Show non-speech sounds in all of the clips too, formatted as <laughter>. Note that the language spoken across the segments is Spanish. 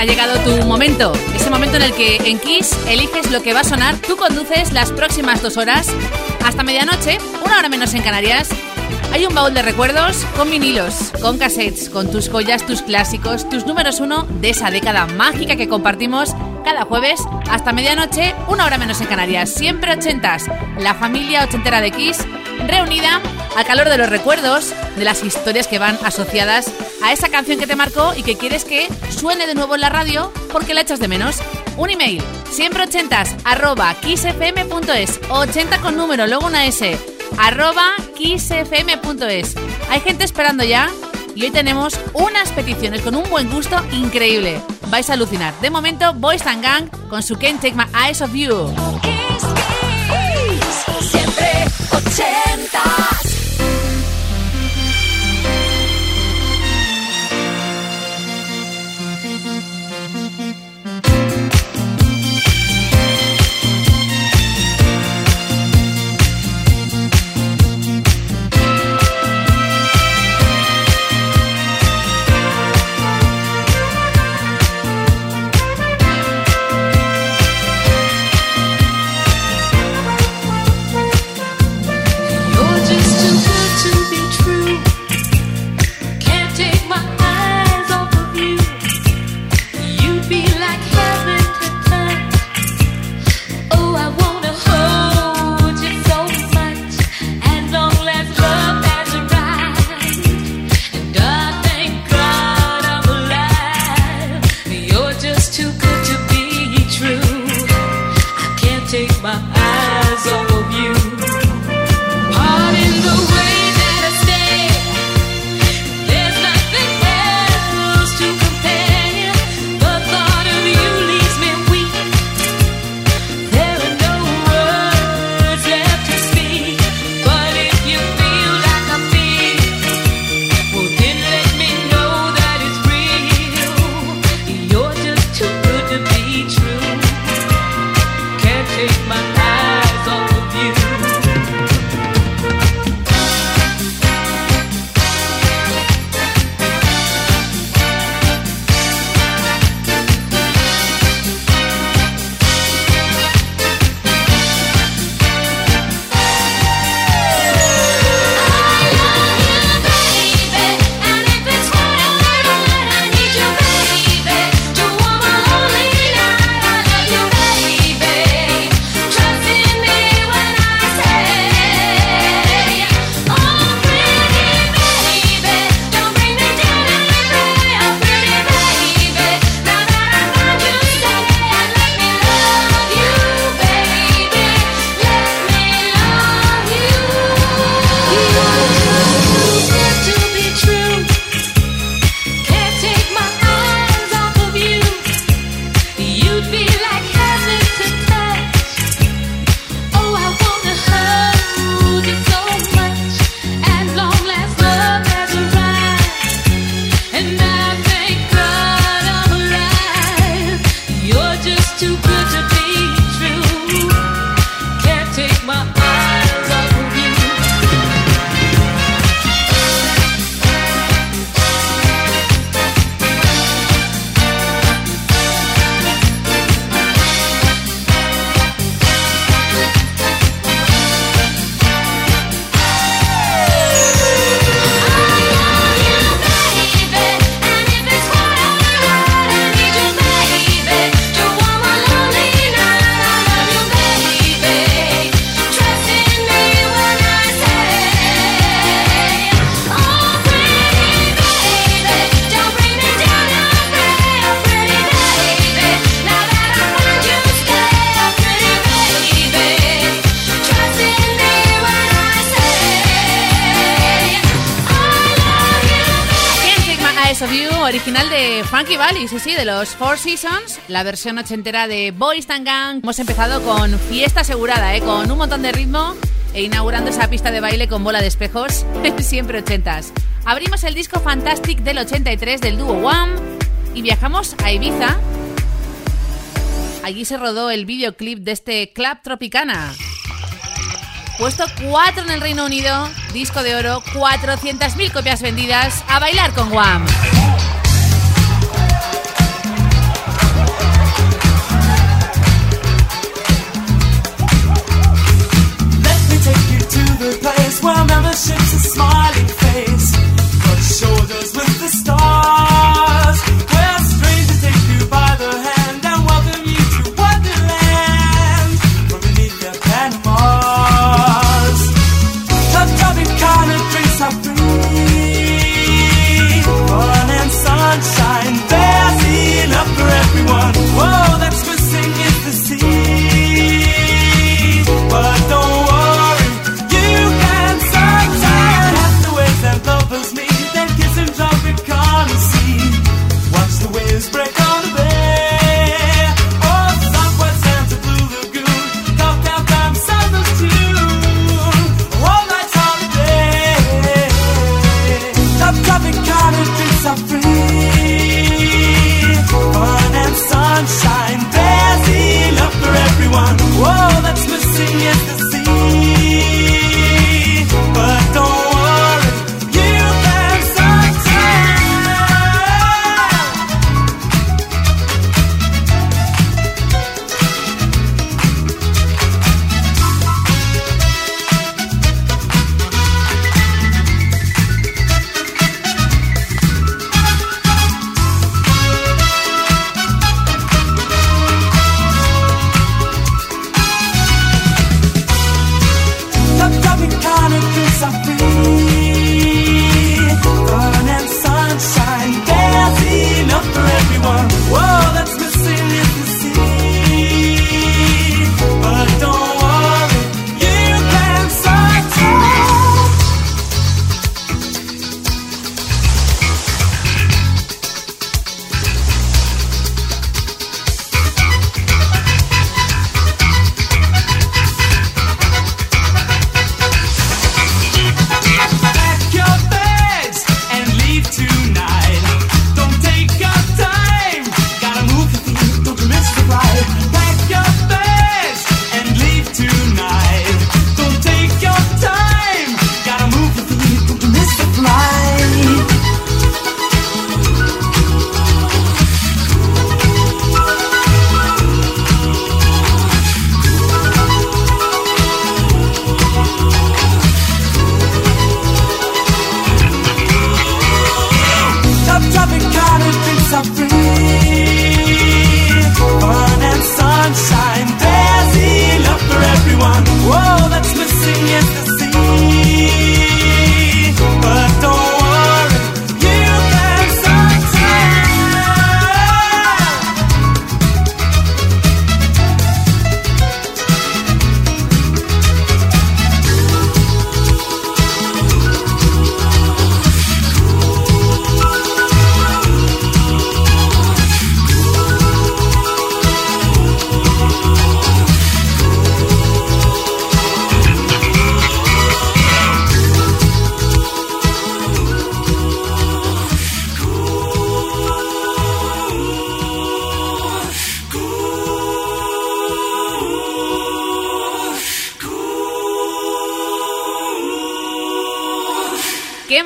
ha llegado tu momento. Ese momento en el que en Kiss eliges lo que va a sonar, tú conduces las próximas dos horas hasta medianoche, una hora menos en Canarias. Hay un baúl de recuerdos con vinilos, con cassettes, con tus joyas, tus clásicos, tus números uno de esa década mágica que compartimos cada jueves hasta medianoche, una hora menos en Canarias. Siempre ochentas. La familia ochentera de Kiss reunida al calor de los recuerdos, de las historias que van asociadas a esa canción que te marcó y que quieres que suene de nuevo en la radio porque la echas de menos. Un email, siempre ochentas, arroba kissfm.es, 80 con número, luego una S, arroba kissfm.es. Hay gente esperando ya y hoy tenemos unas peticiones con un buen gusto increíble. Vais a alucinar. De momento, Boys and Gang con su Can't Take My Eyes of You. Kiss, kiss, siempre 80. De los Four Seasons, la versión ochentera de Boys and Gang. Hemos empezado con fiesta asegurada, ¿eh? con un montón de ritmo e inaugurando esa pista de baile con bola de espejos, <laughs> siempre ochentas. Abrimos el disco Fantastic del 83 del dúo One y viajamos a Ibiza Allí se rodó el videoclip de este Club Tropicana. Puesto 4 en el Reino Unido, disco de oro, 400.000 copias vendidas, a bailar con Guam.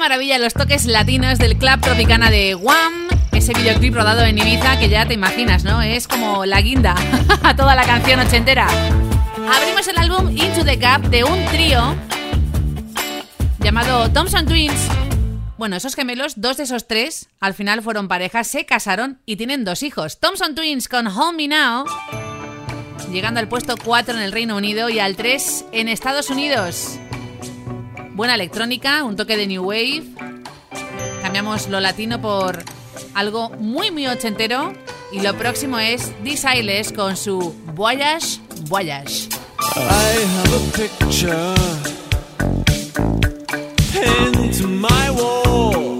Maravilla los toques latinos del club tropicana de Guam. Ese videoclip rodado en Ibiza que ya te imaginas, ¿no? Es como la guinda <laughs> a toda la canción ochentera. Abrimos el álbum Into the Gap de un trío llamado Thompson Twins. Bueno, esos gemelos, dos de esos tres, al final fueron parejas, se casaron y tienen dos hijos. Thompson Twins con Home Me Now, llegando al puesto 4 en el Reino Unido y al 3 en Estados Unidos buena electrónica, un toque de new wave. Cambiamos lo latino por algo muy muy ochentero y lo próximo es This con su Voyage Voyage. I have a picture pinned to my wall.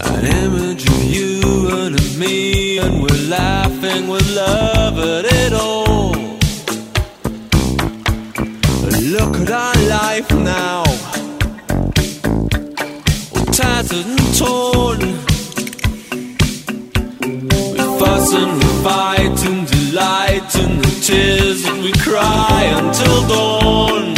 An image of you and of me, and we're laughing with love at it all. our life now. We're tattered and torn. We fuss and we fight and delight in the tears that we cry until dawn.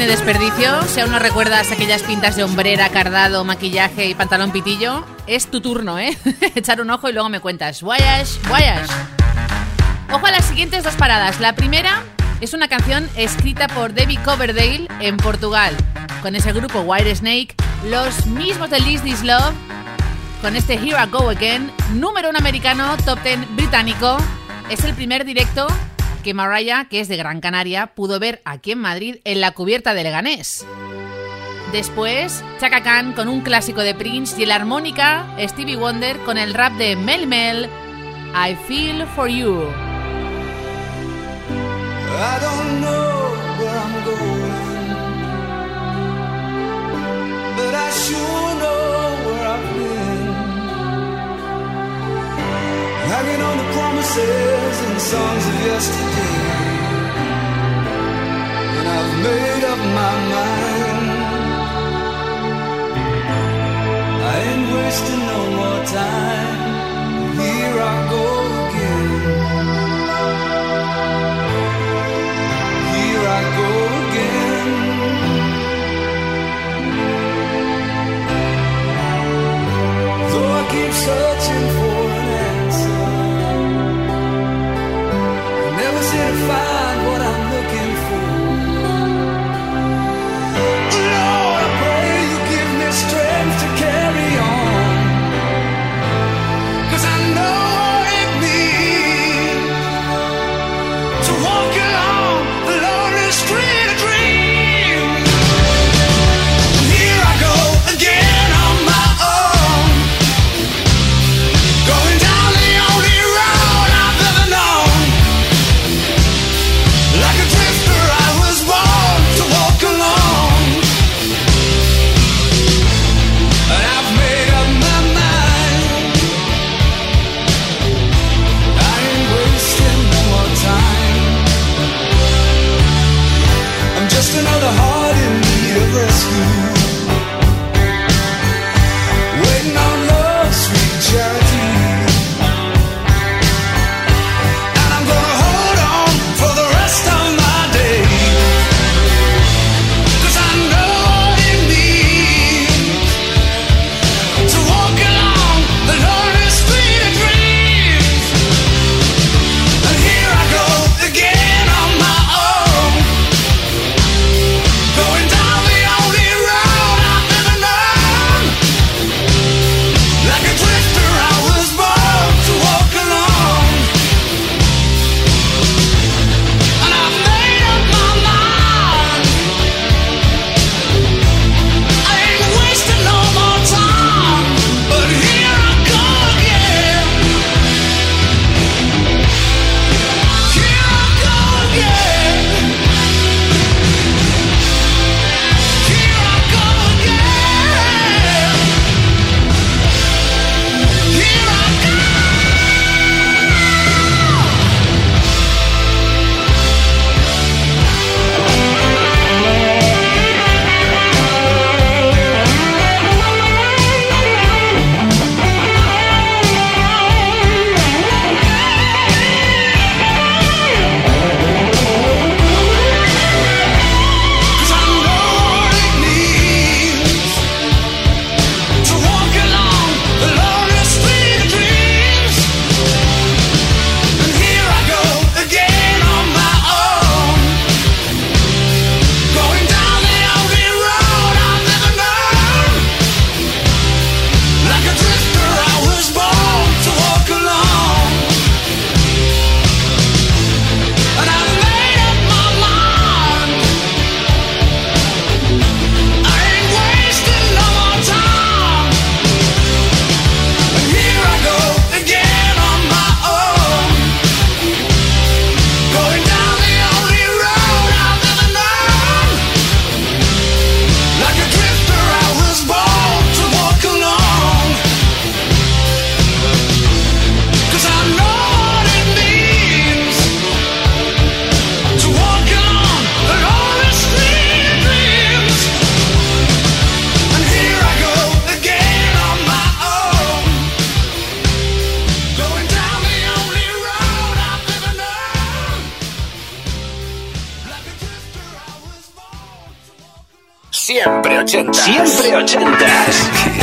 tiene desperdicio. Si aún no recuerdas aquellas pintas de hombrera, cardado, maquillaje y pantalón pitillo, es tu turno, ¿eh? <laughs> Echar un ojo y luego me cuentas. Voyage, voyage. Ojo a las siguientes dos paradas. La primera es una canción escrita por Debbie Coverdale en Portugal, con ese grupo White Snake, los mismos de Liz This Love, con este Here I Go Again, número uno americano, top ten británico. Es el primer directo que Mariah, que es de Gran Canaria, pudo ver aquí en Madrid en la cubierta de Leganés. Después, Chaka Khan con un clásico de Prince y la armónica, Stevie Wonder con el rap de Mel Mel, I Feel For You. I don't know where I'm going, but I Hanging on the promises and the songs of yesterday, and I've made up my mind. I ain't wasting no more time. Here I go again. Here I go again. Keep searching fire.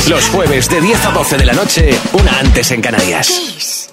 Los jueves de 10 a 12 de la noche, una antes en Canarias.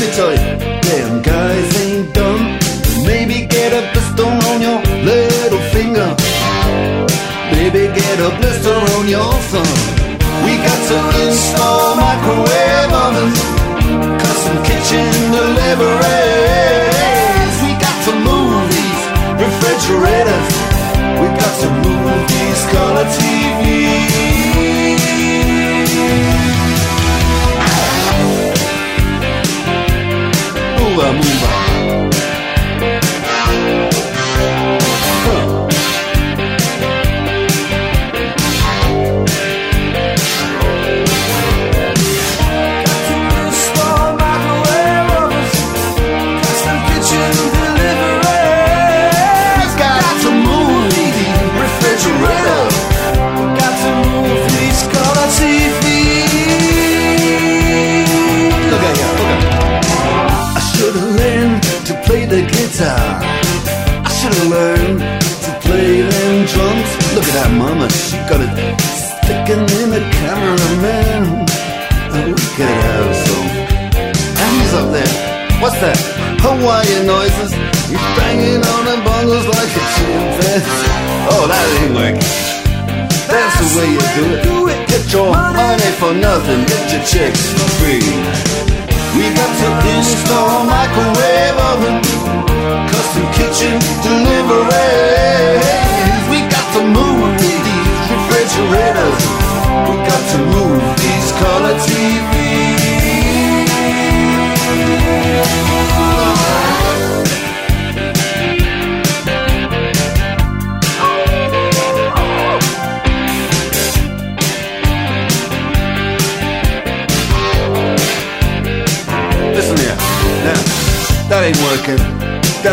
Me tell you, damn guys ain't dumb. Maybe get a blister on your little finger. Maybe get a blister on your thumb. We got to install microwave ovens, custom kitchen deliveries. We got to move these refrigerators. We got to move these color TVs. Learned to play them drums. Look at that mama, she got it sticking in the cameraman. Oh, and we could have some hands up there. What's that? Hawaiian noises. He's banging on the bongos like a chimpanzee. Oh, that ain't working. That's the way you do it. Get your money for nothing, get your chicks for free. We got to install microwave oven, custom kitchen deliveries. We got to move these refrigerators. We got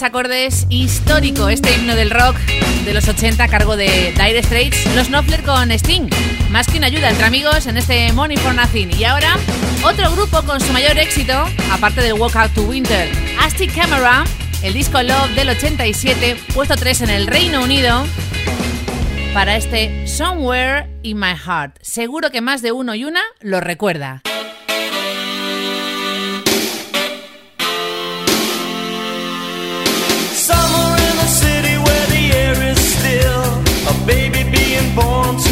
Acordes histórico, este himno del rock de los 80 a cargo de Dire Straits, los Knopfler con Sting. Más que una ayuda entre amigos en este Money for Nothing. Y ahora, otro grupo con su mayor éxito, aparte del Walk Out to Winter, Asti Camera, el disco Love del 87, puesto 3 en el Reino Unido, para este Somewhere in My Heart. Seguro que más de uno y una lo recuerda. Born to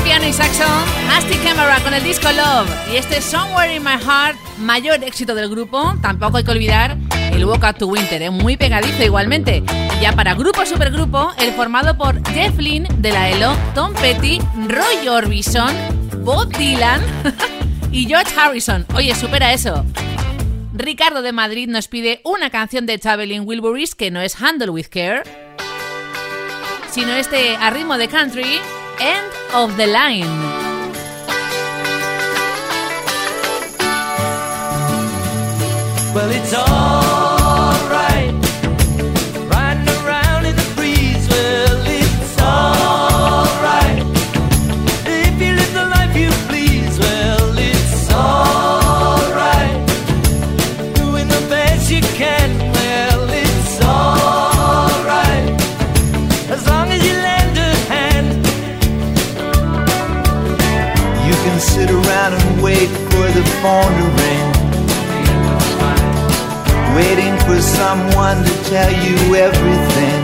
Johnny Saxon, Nasty Camera con el disco Love y este Somewhere in My Heart, mayor éxito del grupo. Tampoco hay que olvidar el Walk Out to Winter, ¿eh? muy pegadizo igualmente. Y ya para grupo supergrupo, el formado por Jeff Lynne de la ELO, Tom Petty, Roy Orbison, Bob Dylan <laughs> y George Harrison. Oye, supera eso. Ricardo de Madrid nos pide una canción de Traveling Wilburys que no es Handle with Care, sino este a ritmo de country, End of the Line. Well, it's alright. Phone to ring. Waiting for someone to tell you everything.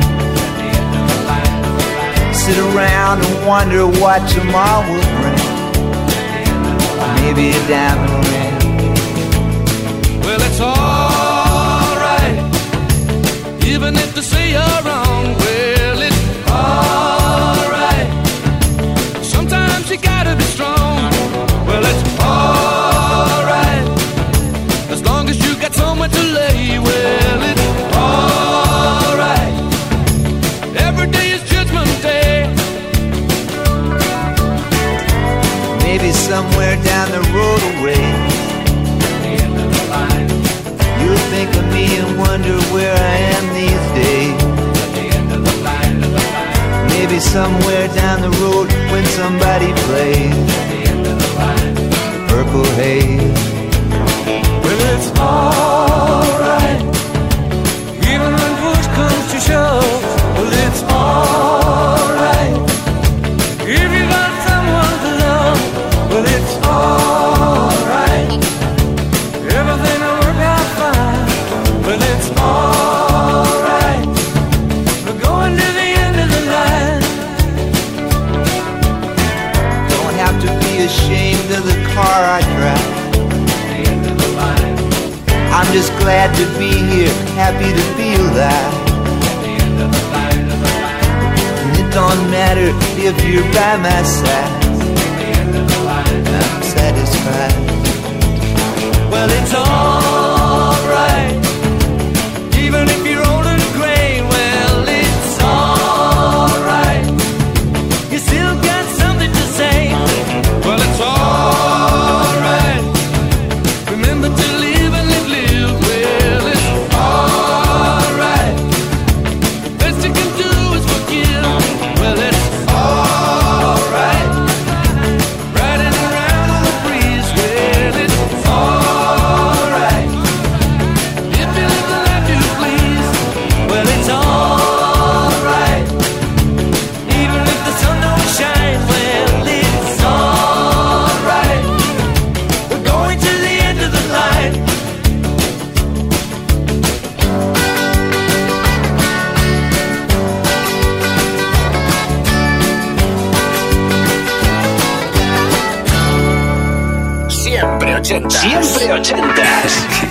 Sit around and wonder what tomorrow will bring. Maybe a diamond ring. Well, it's alright. Even if they say you're wrong, well, it's alright. Sometimes you gotta be strong. Somewhere to lay, well,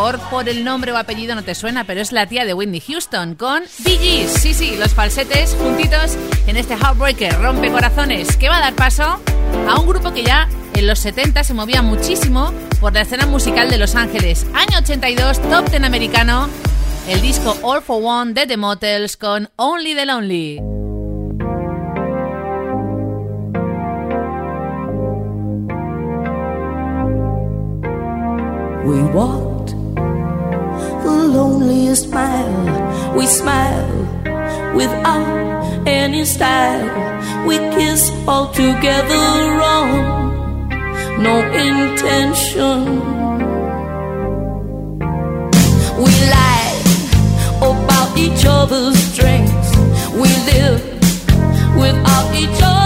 Por el nombre o apellido no te suena, pero es la tía de Whitney Houston con Bee. Sí, sí, los falsetes juntitos en este Heartbreaker, rompe corazones, que va a dar paso a un grupo que ya en los 70 se movía muchísimo por la escena musical de Los Ángeles. Año 82, top ten americano, el disco All for One de The Motels con Only the Lonely. We the loneliest mile. We smile without any style. We kiss all together wrong, no intention. We lied about each other's strengths. We lived without each other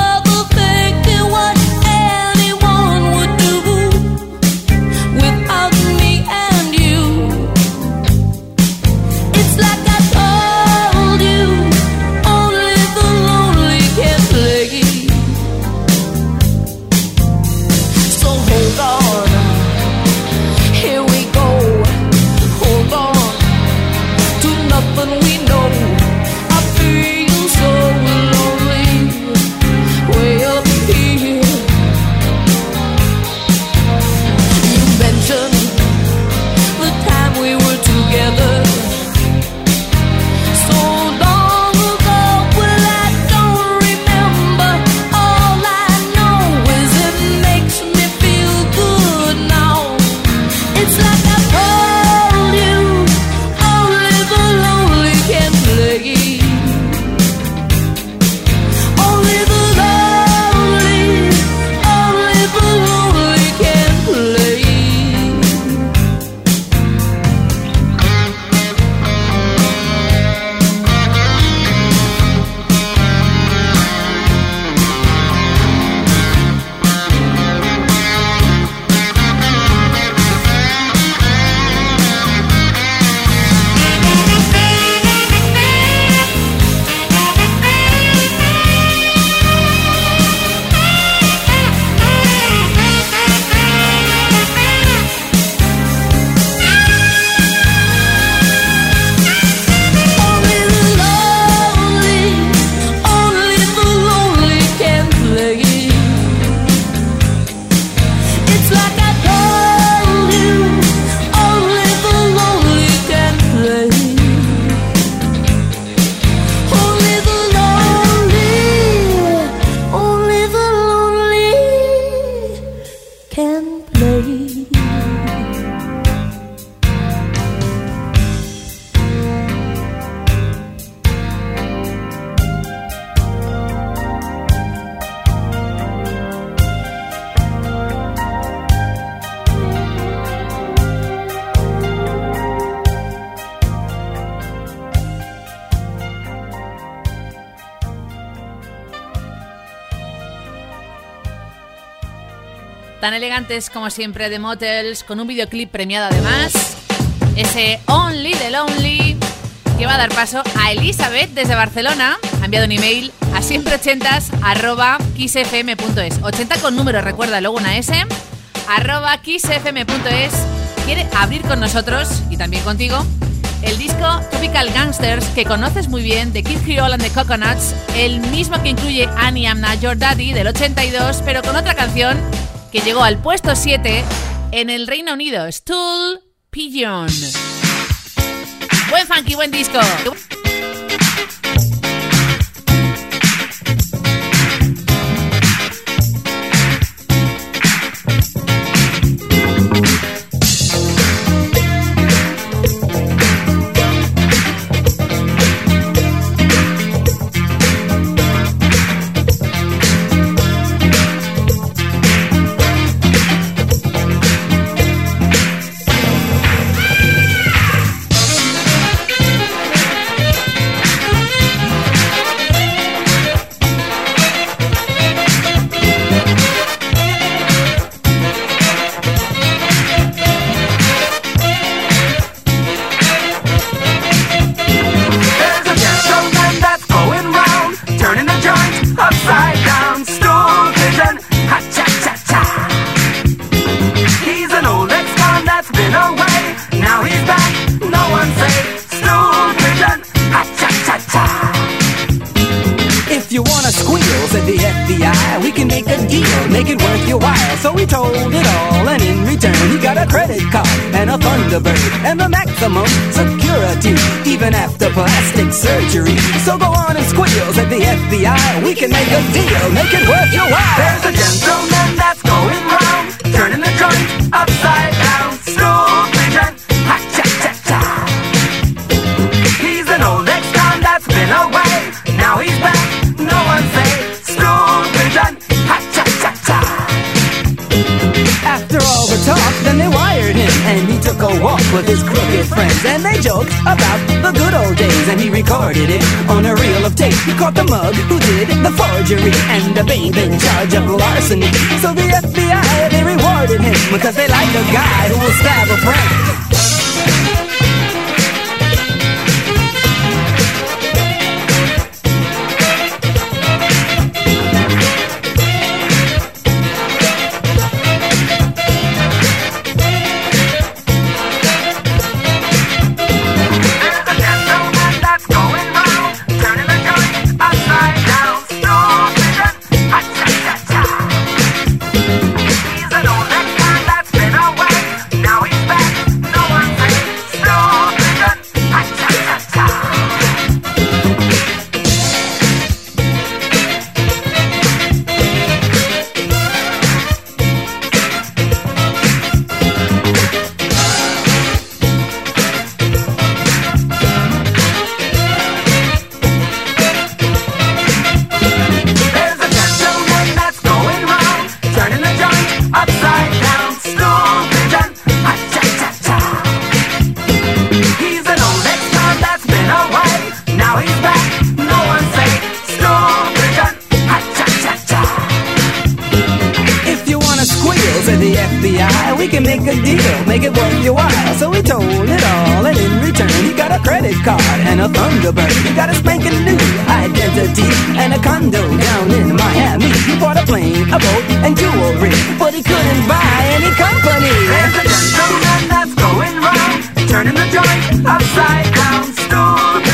Elegantes como siempre de Motels, con un videoclip premiado además. Ese Only the Lonely, que va a dar paso a Elizabeth desde Barcelona. Ha enviado un email a siempreochentas arroba kissfm.es. 80 con número, recuerda, luego una S. Arroba kissfm.es. Quiere abrir con nosotros y también contigo el disco Tropical Gangsters que conoces muy bien de Kid Creole and the Coconuts, el mismo que incluye Annie I'm Not Your Daddy del 82, pero con otra canción que llegó al puesto 7 en el Reino Unido, Stool Pigeon. Buen funky, buen disco. started it on a reel of tape. You caught the mug who did the forgery and the babe in charge of larceny. So the FBI, they rewarded him because they like a guy who will stab a friend. FBI, we can make a deal, make it worth your while. So he told it all, and in return, he got a credit card and a Thunderbird. He got a spanking new identity and a condo down in Miami. He bought a plane, a boat, and jewelry, but he couldn't buy any company. There's a gentleman that's going round, turning the joint upside down, stupid.